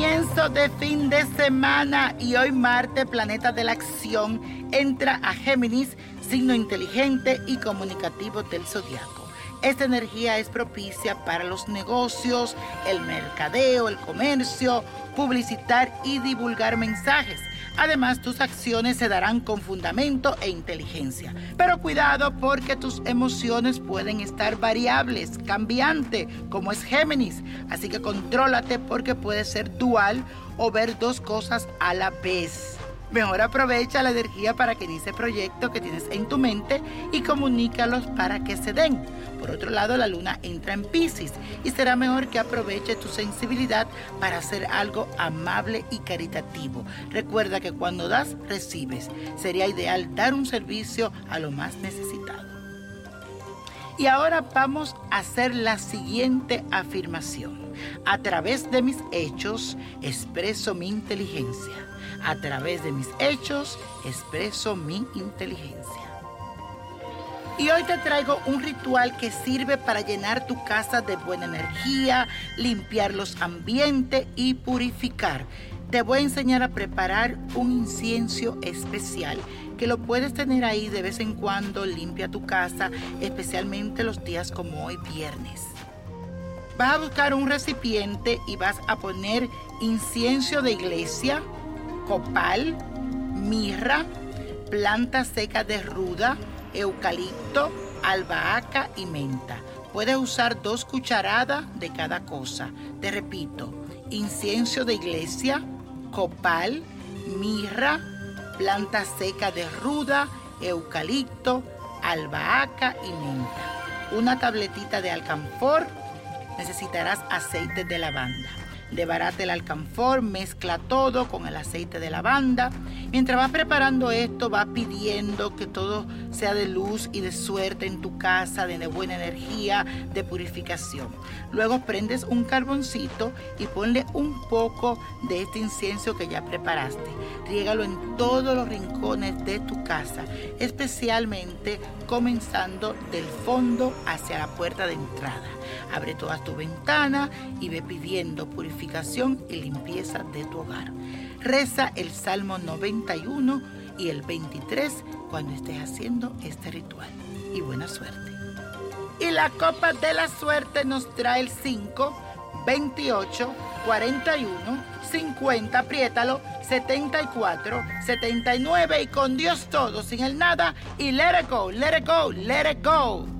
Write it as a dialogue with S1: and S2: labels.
S1: de fin de semana y hoy Marte, planeta de la acción, entra a Géminis, signo inteligente y comunicativo del zodiaco. Esta energía es propicia para los negocios, el mercadeo, el comercio, publicitar y divulgar mensajes Además, tus acciones se darán con fundamento e inteligencia. Pero cuidado porque tus emociones pueden estar variables, cambiante, como es Géminis. Así que contrólate porque puede ser dual o ver dos cosas a la vez. Mejor aprovecha la energía para que inicie proyecto que tienes en tu mente y comunícalos para que se den. Por otro lado, la luna entra en Pisces y será mejor que aproveche tu sensibilidad para hacer algo amable y caritativo. Recuerda que cuando das, recibes. Sería ideal dar un servicio a lo más necesitado. Y ahora vamos a hacer la siguiente afirmación. A través de mis hechos expreso mi inteligencia. A través de mis hechos expreso mi inteligencia. Y hoy te traigo un ritual que sirve para llenar tu casa de buena energía, limpiar los ambientes y purificar. Te voy a enseñar a preparar un incienso especial que lo puedes tener ahí de vez en cuando, limpia tu casa, especialmente los días como hoy viernes. Vas a buscar un recipiente y vas a poner incienso de iglesia, copal, mirra, planta seca de ruda, eucalipto, albahaca y menta. Puedes usar dos cucharadas de cada cosa. Te repito, incienso de iglesia, copal, mirra, planta seca de ruda, eucalipto, albahaca y menta. Una tabletita de alcanfor. Necesitarás aceite de lavanda. Debarate el alcanfor, mezcla todo con el aceite de lavanda. Mientras vas preparando esto, vas pidiendo que todo sea de luz y de suerte en tu casa, de buena energía, de purificación. Luego prendes un carboncito y ponle un poco de este incienso que ya preparaste. Riégalo en todos los rincones de tu casa, especialmente comenzando del fondo hacia la puerta de entrada. Abre todas tus ventanas y ve pidiendo y limpieza de tu hogar. Reza el Salmo 91 y el 23 cuando estés haciendo este ritual. Y buena suerte. Y la copa de la suerte nos trae el 5, 28, 41, 50, apriétalo, 74, 79 y con Dios todo, sin el nada y let it go, let it go, let it go.